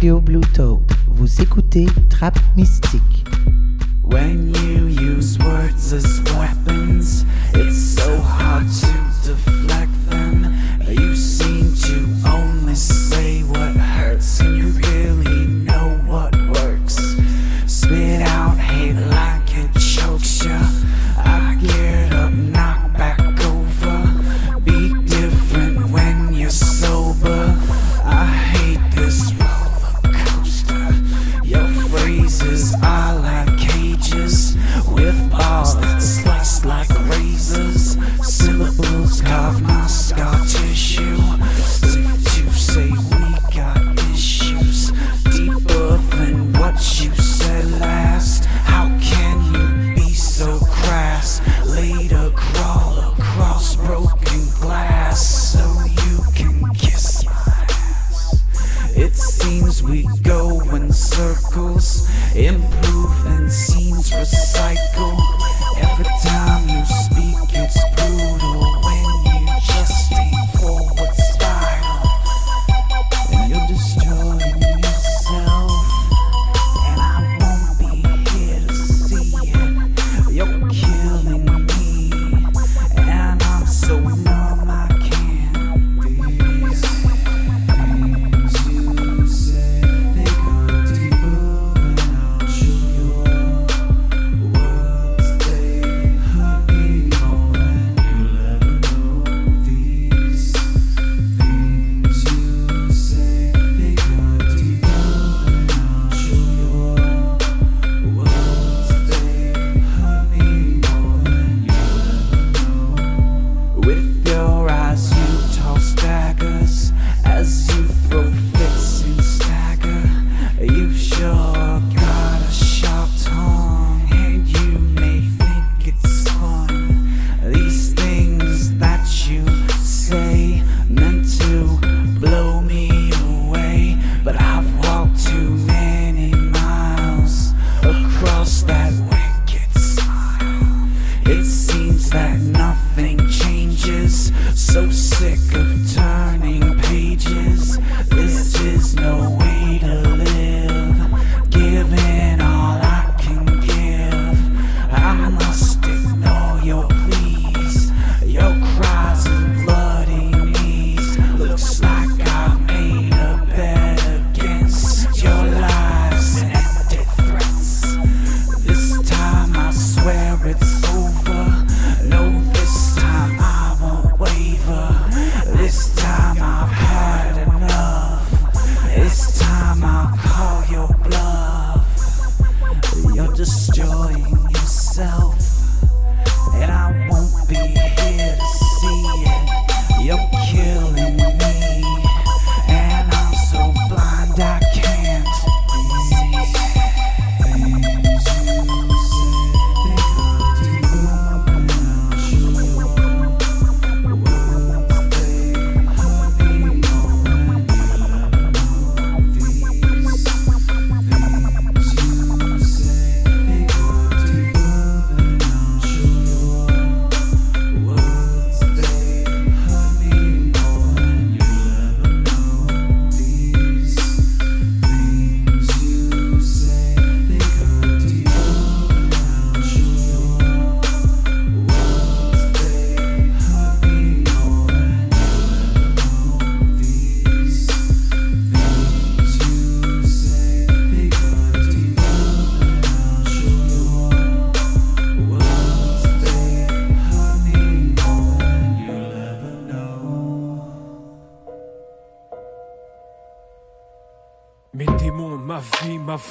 Blue Toad. Vous écoutez Trap Mystique.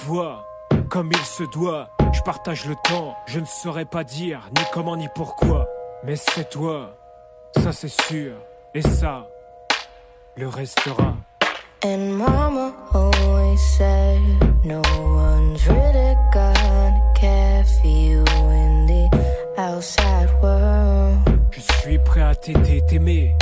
voix, comme il se doit. Je partage le temps, je ne saurais pas dire ni comment ni pourquoi. Mais c'est toi, ça c'est sûr, et ça le restera. Je suis prêt à t'aider, t'aimer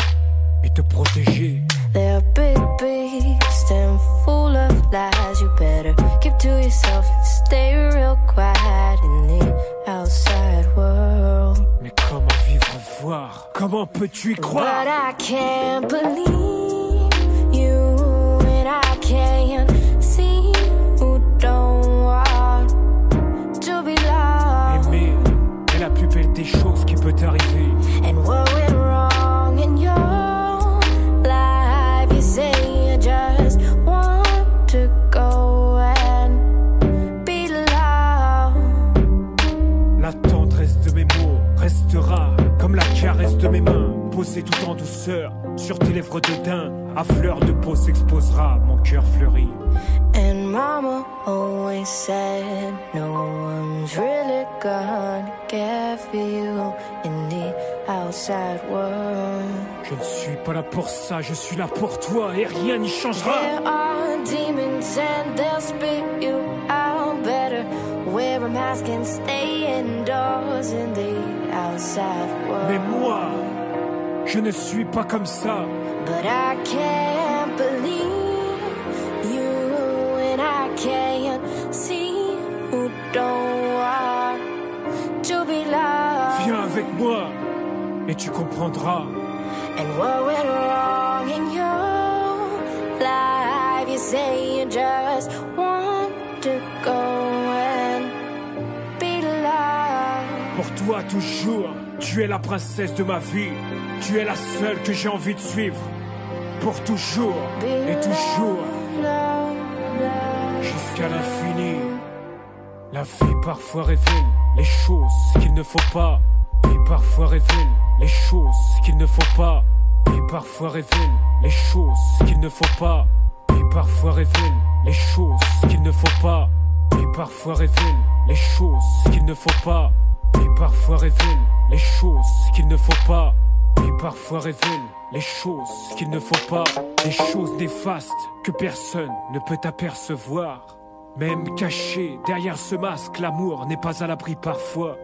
et te protéger. They're big beasts and full of lies. You better keep to yourself and stay real quiet in the outside world. Mais comment vivre en voir? Comment peux-tu y croire? But I can't believe you and I can't. Douceur sur tes lèvres de daim. À fleur de peau s'exposera mon cœur fleuri. And mama always said no one's really gonna care for you in the outside world. Je ne suis pas là pour ça, je suis là pour toi et rien n'y changera. There are demons and they'll spit you out better. Wear a mask and stay indoors in the outside world. Mais moi, je ne suis pas comme ça. But I can't believe you, and I can't see who don't want to be loved. Viens avec moi et tu comprendras. And what went wrong in your life? You say you just want to go and be loved. Pour toi toujours, tu es la princesse de ma vie. Tu es la seule que j'ai envie de suivre. Pour toujours et toujours, jusqu'à l'infini. La vie parfois révèle les choses qu'il ne faut pas. Et parfois révèle les choses qu'il ne faut pas. Et parfois révèle les choses qu'il ne faut pas. Et parfois révèle les choses qu'il ne faut pas. Et parfois révèle les choses qu'il ne faut pas. Et parfois révèle les choses qu'il ne faut pas. Et parfois révèle les choses qu'il ne faut pas. Des choses néfastes que personne ne peut apercevoir. Même caché derrière ce masque, l'amour n'est pas à l'abri parfois.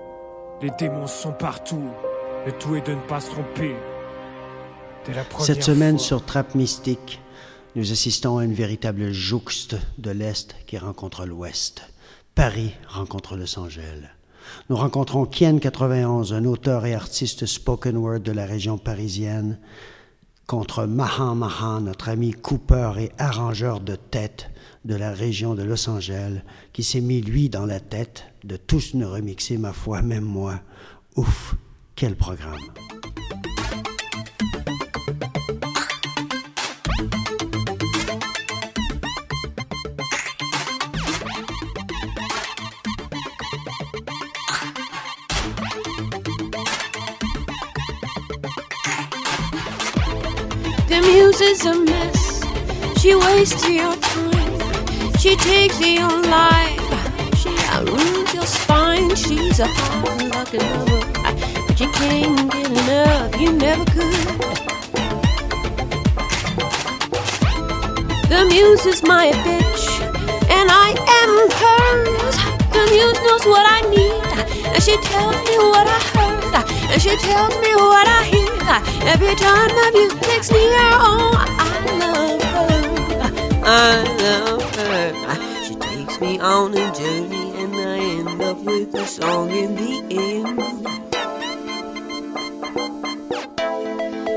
Les démons sont partout. Le tout est de ne pas se tromper. Dès la première Cette semaine fois. sur Trappe Mystique, nous assistons à une véritable jouxte de l'Est qui rencontre l'Ouest. Paris rencontre Los Angeles. Nous rencontrons Kien 91, un auteur et artiste spoken word de la région parisienne, contre Mahan Mahan, notre ami Cooper et arrangeur de tête de la région de Los Angeles, qui s'est mis lui dans la tête de tous nous remixer, ma foi, même moi. Ouf, quel programme! The is a mess. She wastes your time. She takes your life. She ruins your spine. She's a hard lucky lover. But you can't get enough. You never could. The muse is my bitch. And I am hers. The muse knows what I need. And she tells me what I heard. And she tells me what I hear. Every time the me her oh, I love her. I love her. She takes me on a journey. And I end up with a song in the end.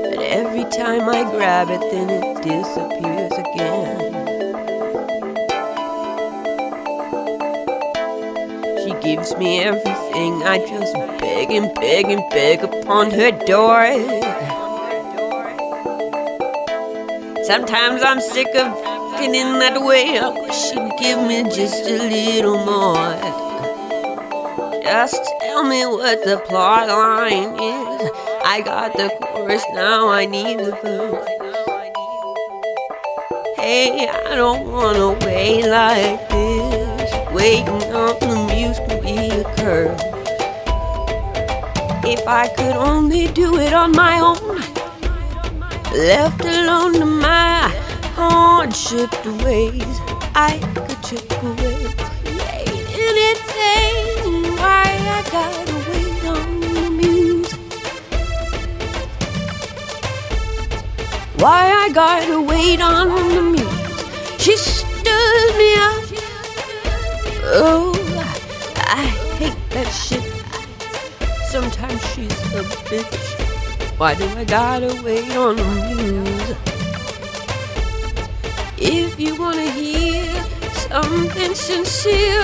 But every time I grab it, then it disappears again. She gives me everything. I just beg and beg and beg upon her door. Sometimes I'm sick of feeling that way. I wish she'd give me just a little more. Just tell me what the plot line is. I got the chorus, now I need the verse. Hey, I don't wanna wait like this. Waiting on the muse could be a curse. If I could only do it on my own, left alone to my hardship ways, I could chip away. Ain't anything why I gotta wait on the muse. Why I gotta wait on the muse. She stood me up. Oh, a bitch. Why do I gotta wait on muse? If you wanna hear something sincere,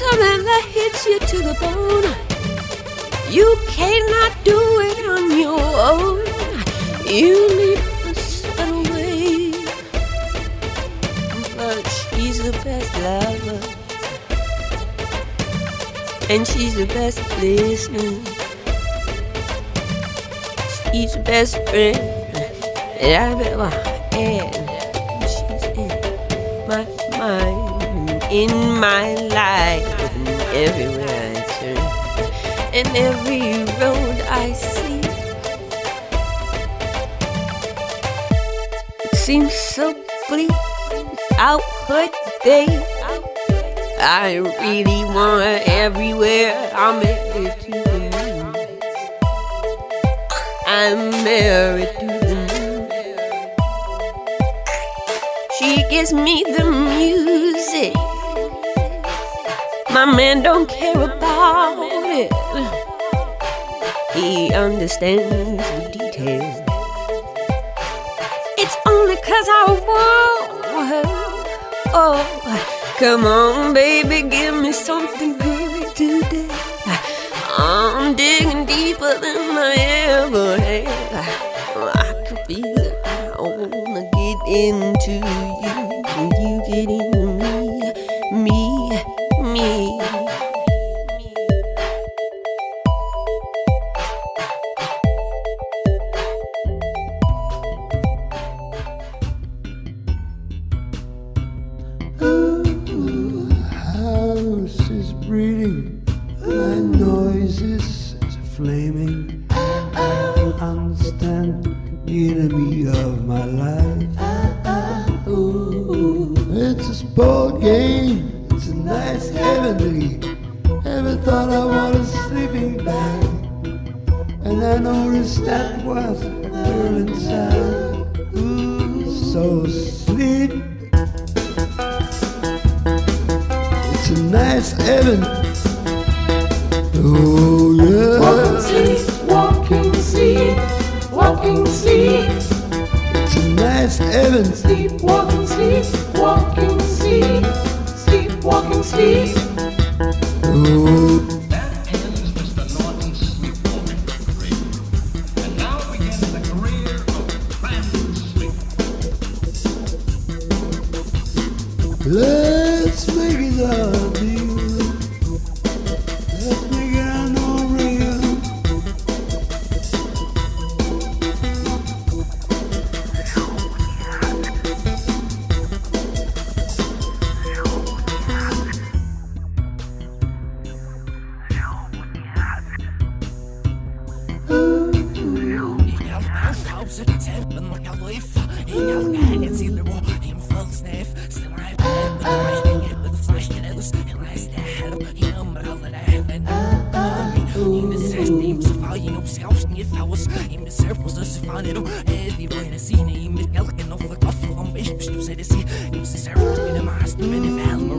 something that hits you to the bone, you cannot do it on your own. You need a subtle way. But she's the best lover. And she's the best listener. The best friend. And she's in my mind, in my life, and everywhere I turn, and every road I see. It Seems so bleak out her day. I really want everywhere. I'm to the moon. I'm married to the. She gives me the music. My man don't care about it. He understands the details. It's only cause I want her. Oh, come on, baby, give me something good. I'm digging deeper than I ever have. I can feel it. I wanna get into you. You get into sleep, walking sleep, It's a nice heaven. sleep, walking sleep, walking sleep, sleep, walking sleep. Oh, Im Sefallen op zelfs niet thuis. In mijn cirkels dus vallen op. Heavy when I see me. Met elke nog verkoffel om is bestemd. Zij de zee. In zijn cirkels the maar. Mijn velmer.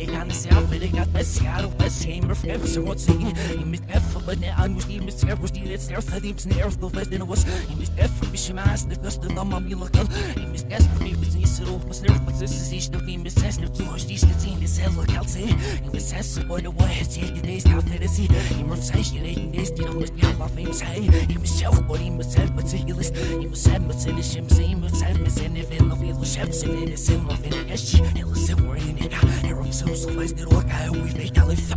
إيه عن الساعة فلقت الساعة والساعة مرفقة بسرعة سين متقفل بدنا عن وشدي مسعر وشدي لسعر خدي بسنعر ضفت نوس متقفل بشمع سنف نص ضمم يلا قل متقفل بيبزني سروف مسنر فتسس إيش دوكي مساس نبتوها شديش تتين لسهل كالسي مساس وانا واحد سيد ديس تعثرسي مرفس عيش يريد نيس دي نومس دي الله في مسحي مسشاف ولي مسال بتسيلس مسال مسال الشمسي مسال مسال نفين نبيض الشمس من السن وفين الأشي يلا سورين الحرم سورين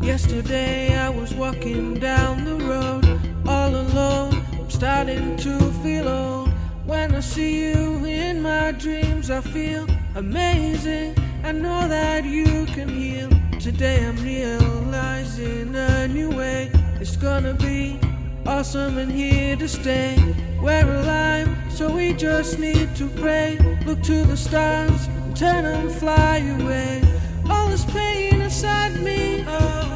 Yesterday I was walking down the road all alone. I'm starting to feel old. When I see you in my dreams, I feel amazing. I know that you can heal. Today I'm realizing a new way. It's gonna be awesome and here to stay. We're alive, so we just need to pray. Look to the stars and turn and fly away. All this pain inside me. Oh,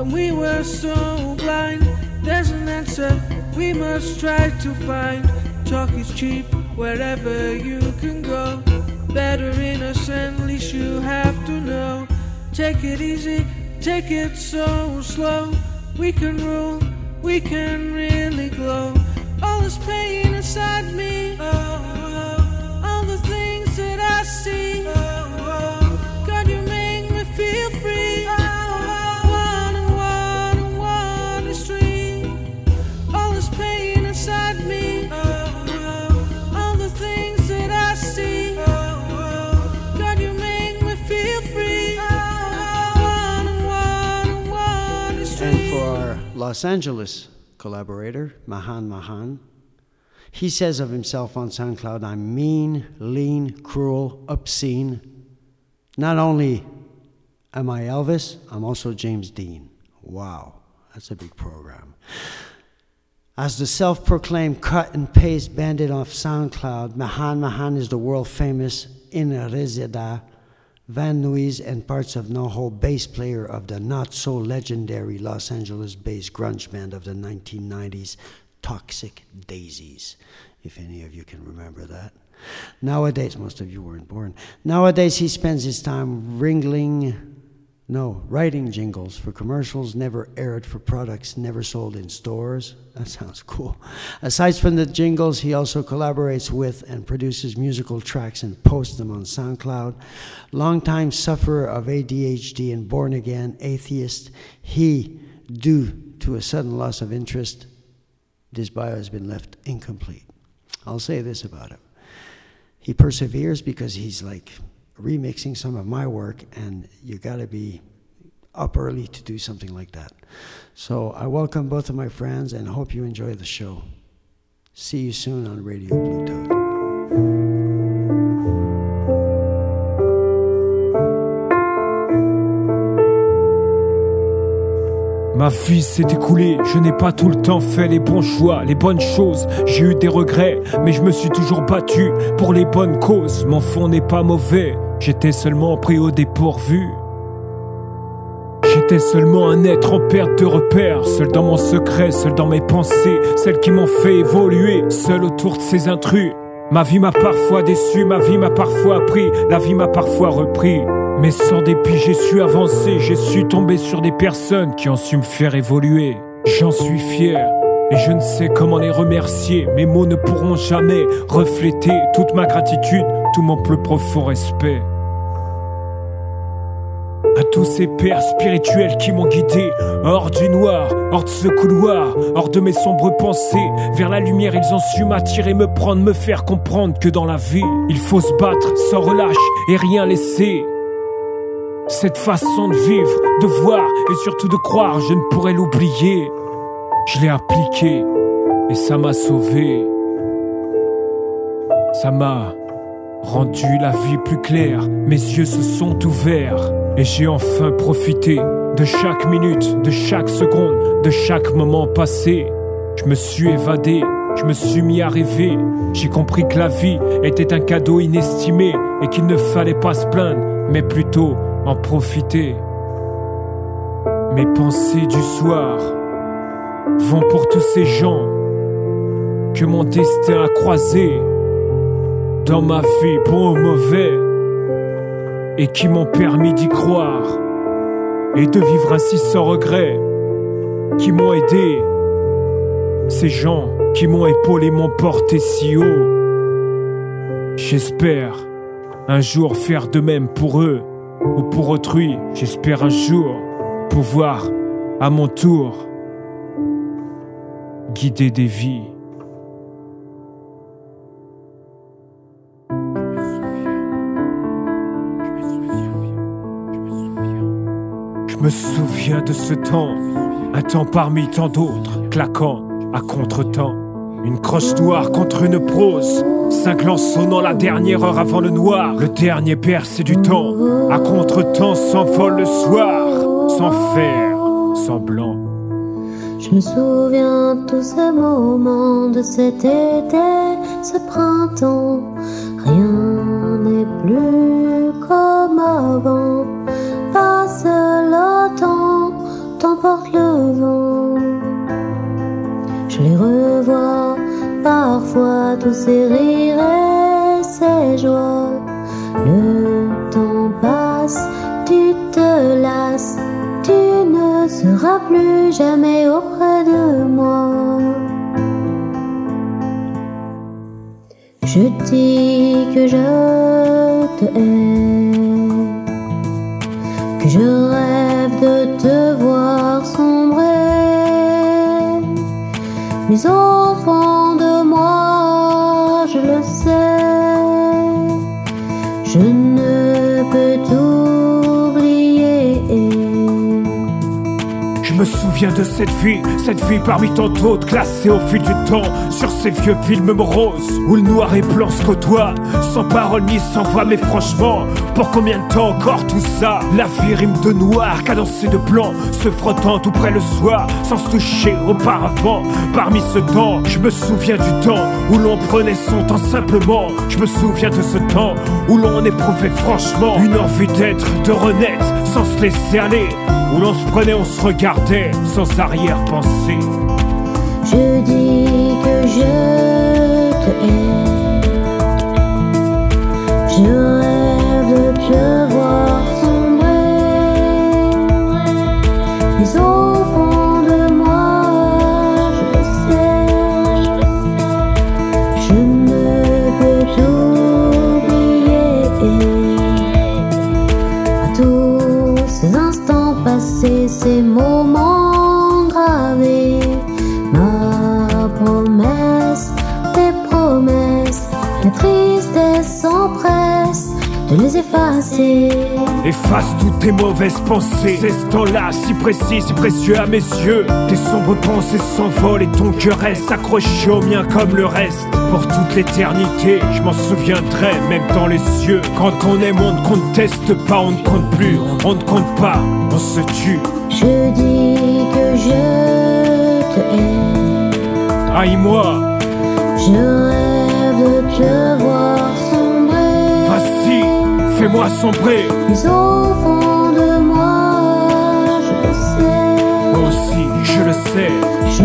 when we were so blind. There's an answer we must try to find. Talk is cheap wherever you can go. Better innocent, least you have to know. Take it easy, take it so slow. We can rule we can really glow. All this pain inside me, oh, oh, oh. all the things that I see. God, Los Angeles collaborator, Mahan Mahan, he says of himself on SoundCloud, I'm mean, lean, cruel, obscene. Not only am I Elvis, I'm also James Dean. Wow, that's a big program. As the self proclaimed cut and paste bandit off SoundCloud, Mahan Mahan is the world famous In Reseda, Van Nuys, and parts of NoHo bass player of the not so legendary Los Angeles based grunge band of the 1990s, Toxic Daisies, if any of you can remember that. Nowadays, most of you weren't born. Nowadays, he spends his time wrangling no, writing jingles for commercials never aired for products never sold in stores. That sounds cool. Aside from the jingles, he also collaborates with and produces musical tracks and posts them on SoundCloud. Longtime sufferer of ADHD and born again atheist, he, due to a sudden loss of interest, this bio has been left incomplete. I'll say this about him. He perseveres because he's like remixing some of my work, and you got to be up early to do something like that. So I welcome both of my friends and hope you enjoy the show. See you soon on Radio Blue Toad. Ma vie s'est écoulée, je n'ai pas tout le temps fait les bons choix, les bonnes choses. J'ai eu des regrets, mais je me suis toujours battu pour les bonnes causes. Mon fond n'est pas mauvais, j'étais seulement pris au dépourvu. J'étais seulement un être en perte de repère, seul dans mon secret, seul dans mes pensées, celles qui m'ont fait évoluer, seul autour de ces intrus. Ma vie m'a parfois déçu, ma vie m'a parfois appris, la vie m'a parfois repris. Mais sans dépit, j'ai su avancer, j'ai su tomber sur des personnes qui ont su me faire évoluer. J'en suis fier. Et je ne sais comment les remercier, mes mots ne pourront jamais refléter toute ma gratitude, tout mon plus profond respect. À tous ces pères spirituels qui m'ont guidé, hors du noir, hors de ce couloir, hors de mes sombres pensées, vers la lumière ils ont su m'attirer, me prendre, me faire comprendre que dans la vie, il faut se battre sans relâche et rien laisser. Cette façon de vivre, de voir et surtout de croire, je ne pourrais l'oublier. Je l'ai appliqué et ça m'a sauvé. Ça m'a rendu la vie plus claire, mes yeux se sont ouverts et j'ai enfin profité de chaque minute, de chaque seconde, de chaque moment passé. Je me suis évadé, je me suis mis à rêver, j'ai compris que la vie était un cadeau inestimé et qu'il ne fallait pas se plaindre, mais plutôt en profiter. Mes pensées du soir vont pour tous ces gens que mon destin a croisés dans ma vie, bon ou mauvais, et qui m'ont permis d'y croire et de vivre ainsi sans regret, qui m'ont aidé, ces gens qui m'ont épaulé, m'ont porté si haut. J'espère un jour faire de même pour eux ou pour autrui, j'espère un jour pouvoir à mon tour guider des vies. Me souviens de ce temps, un temps parmi tant d'autres, claquant à contre-temps. Une croche noire contre une prose, cinq sonnant la dernière heure avant le noir. Le dernier bercé du temps, à contre-temps s'envole le soir, sans faire semblant. Je me souviens de tous ces moments de cet été, ce printemps. Rien n'est plus comme avant printemps t'emporte le vent. Je les revois parfois, tous ces rires et ces joies. Le temps passe, tu te lasses, tu ne seras plus jamais auprès de moi. Je dis que je te aime. Mais me souviens de cette vie, cette vie parmi tant d'autres, classée au fil du temps sur ces vieux films moroses où le noir et blanc se côtoient, sans parole ni sans voix. Mais franchement, pour combien de temps encore tout ça? La vie rime de noir, cadencée de blanc, se frottant tout près le soir, sans se toucher auparavant. Parmi ce temps, je me souviens du temps où l'on prenait son temps simplement. Je me souviens de ce temps où l'on éprouvait franchement une envie d'être, de renaître, sans se laisser aller. Où l'on se prenait, on se regardait sans arrière-pensée. Je dis que je te hais. Je rêve de te voir ces moments gravés. Ma promesse, tes promesses, la tristesse s'empresse de les effacer. Efface toutes tes mauvaises pensées. C'est ce temps-là, si précis, si précieux à mes yeux. Tes sombres pensées s'envolent et ton cœur reste accroché au mien comme le reste. Pour toute l'éternité, je m'en souviendrai, même dans les cieux. Quand on aime, on ne conteste pas, on ne compte plus, on ne compte pas, on se tue. Je dis que je te hais. Aïe-moi, Je rêve de te voir sombrer. vas-y, fais-moi sombrer. Mais au fond de moi, je le sais. Moi aussi, je le sais. Je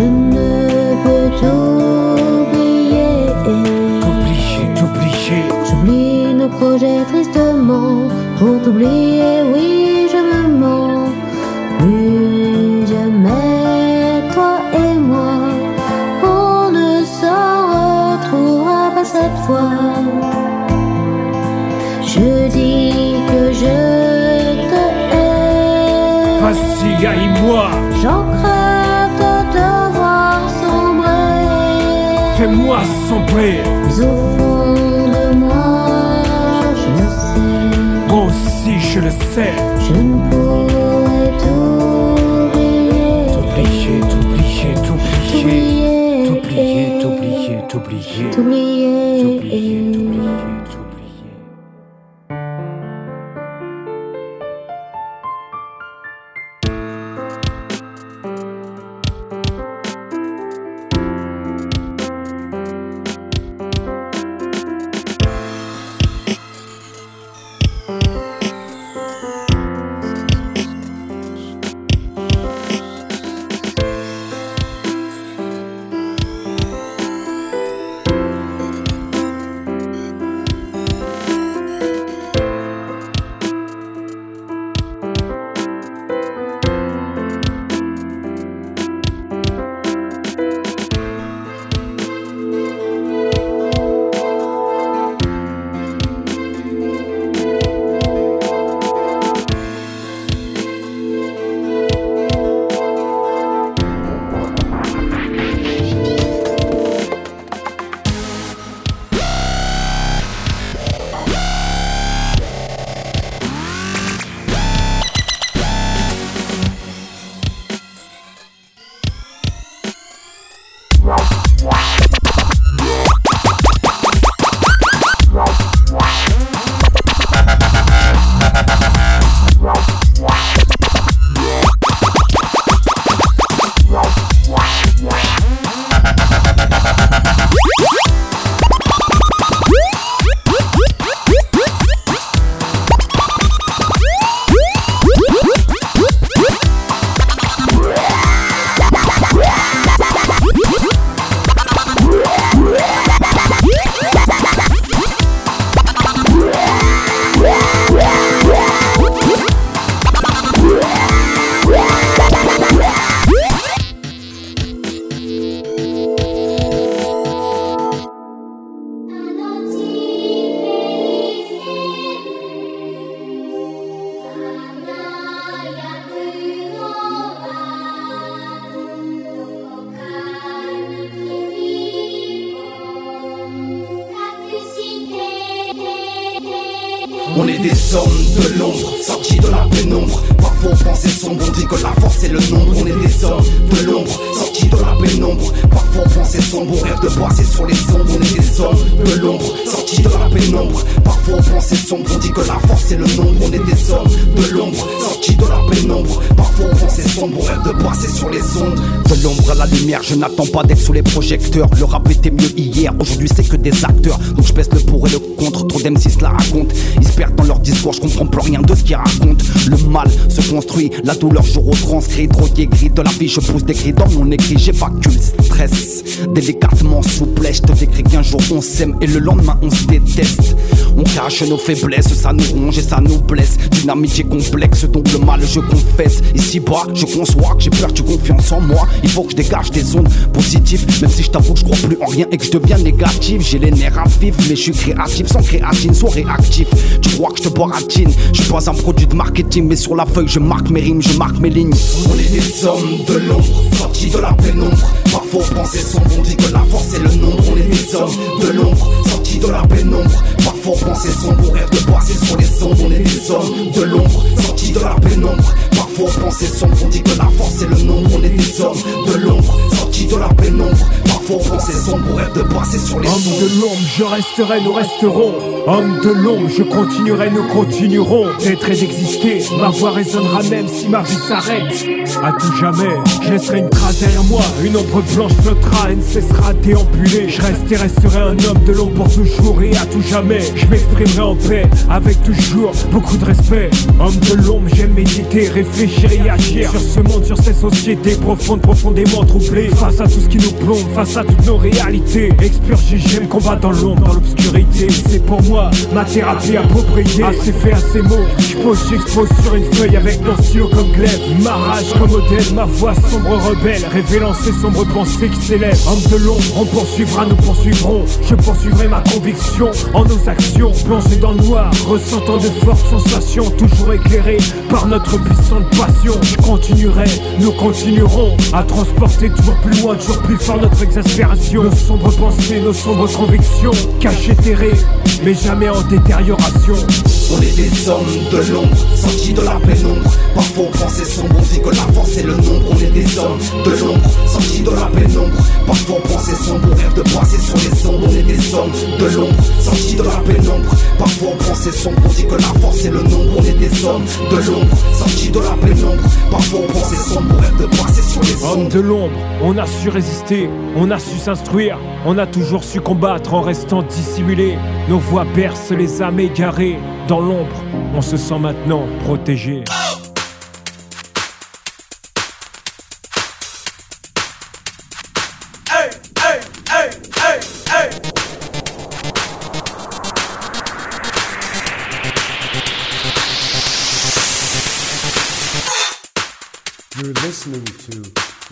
de moi, je le sais. Moi aussi, je le sais. Je ne pourrai. T'oublier. T'oublier, t'oublier, t'oublier. T'oublier. T'oublier, On est des hommes de l'ombre, sortis de la pénombre. Parfois on sombre, on dit que la force est le nombre. On est des hommes de l'ombre, sortis de la pénombre. Parfois on sombre, on rêve de passer sur les ombres. On est des hommes de l'ombre, sortis de la pénombre. Parfois on sombre, on dit que la force est le nombre. On est des hommes de l'ombre, sortis de la pénombre. Parfois on sombre, on rêve de passer sur les ondes. De l'ombre à la lumière, je n'attends pas d'être sous les projecteurs. Le rap était mieux hier, aujourd'hui c'est que des acteurs. Donc je pèse le pour et le contre, trop d'M6 la raconte. Dans leur discours, je comprends plus rien de ce qu'ils racontent. Le mal se construit, la douleur je retranscris. Drogué gris de la vie, je pousse des cris dans mon écrit. J'évacue le stress, délicatement souple. Je te décris qu'un jour on s'aime et le lendemain on se déteste. On cache nos faiblesses, ça nous ronge et ça nous blesse. D'une amitié complexe, donc le mal je confesse. Ici bas, je conçois que j'ai perdu confiance en moi. Il faut que je dégage des ondes positives, même si je t'avoue que je crois plus en rien et que je deviens négatif. J'ai les nerfs à vivre, mais je suis créatif sans créatine, sois réactif. Tu crois que je te baratine Je suis pas un produit de marketing, mais sur la feuille je marque mes rimes, je marque mes lignes. On est des hommes de l'ombre, sortis de la pénombre. Parfois on pensait sombre, on dit que la force est le nombre. On est des hommes de l'ombre, sortis de la pénombre. Parfois on pensait sombre, rêve de passer sur les ombres. On est des hommes de l'ombre, sortis de la pénombre. Parfois on pensait sombre, on dit que la force est le nombre. On est des hommes de l'ombre, sortis de la pénombre. Parfois on pensait sombre, on rêve de passer sur les Homme de l'ombre, je resterai, nous resterons. Homme de l'ombre, je continuerai, nous continuerons d'être et d'exister. Ma voix résonnera même si ma vie s'arrête. À tout jamais, je laisserai une trace derrière moi. Une ombre blanche flottera et ne cessera déambuler. Je reste et resterai un homme de l'ombre pour toujours et à tout jamais. Je m'exprimerai en paix, avec toujours beaucoup de respect. Homme de l'ombre, j'aime méditer, réfléchir et agir. Sur ce monde, sur ces sociétés profondes, profondément troublées. Face à tout ce qui nous plombe, face à toutes nos réalités. Expurgé, j'aime combattre dans l'ombre, dans l'obscurité. C'est pour moi ma thérapie appropriée. Assez fait, assez mots. Je pose, j'expose sur une feuille avec stylo comme glaive. Ma rage comme modèle, ma voix sombre rebelle. Révélant ces sombres pensées qui s'élèvent. Homme de l'ombre, on poursuivra, nous poursuivrons. Je poursuivrai ma conviction en nos actions. Plongé dans le noir, ressentant de fortes sensations. Toujours éclairé par notre puissante passion. Nous continuerons à transporter toujours plus loin, toujours plus fort notre exaspération. Nos sombres pensées, nos sombres convictions. Cachées, terrées, mais jamais en détérioration. On est des hommes de l'ombre, sortis de la pénombre. Parfois on pensait sombre, on dit que la force est le nombre. On est des hommes de l'ombre, sortis de la pénombre. Parfois on pensait sombre, on rêve de passer sur les ombres. On est des hommes de l'ombre, sortis de la pénombre. Parfois on pensait sombre, on dit que la force est le nombre. On est des hommes de l'ombre, sortis de la pénombre. Parfois on pensait sombre, on rêve de passer sur les Homme ombres. de l'ombre, on a su résister, on a su s'instruire, on a toujours su combattre en restant dissimulé. Nos voix bercent les âmes égarées. Dans l'ombre, on se sent maintenant protégé.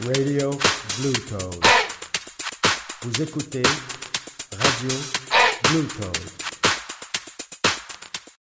Radio Blue. Vous écoutez Radio Blue Toad.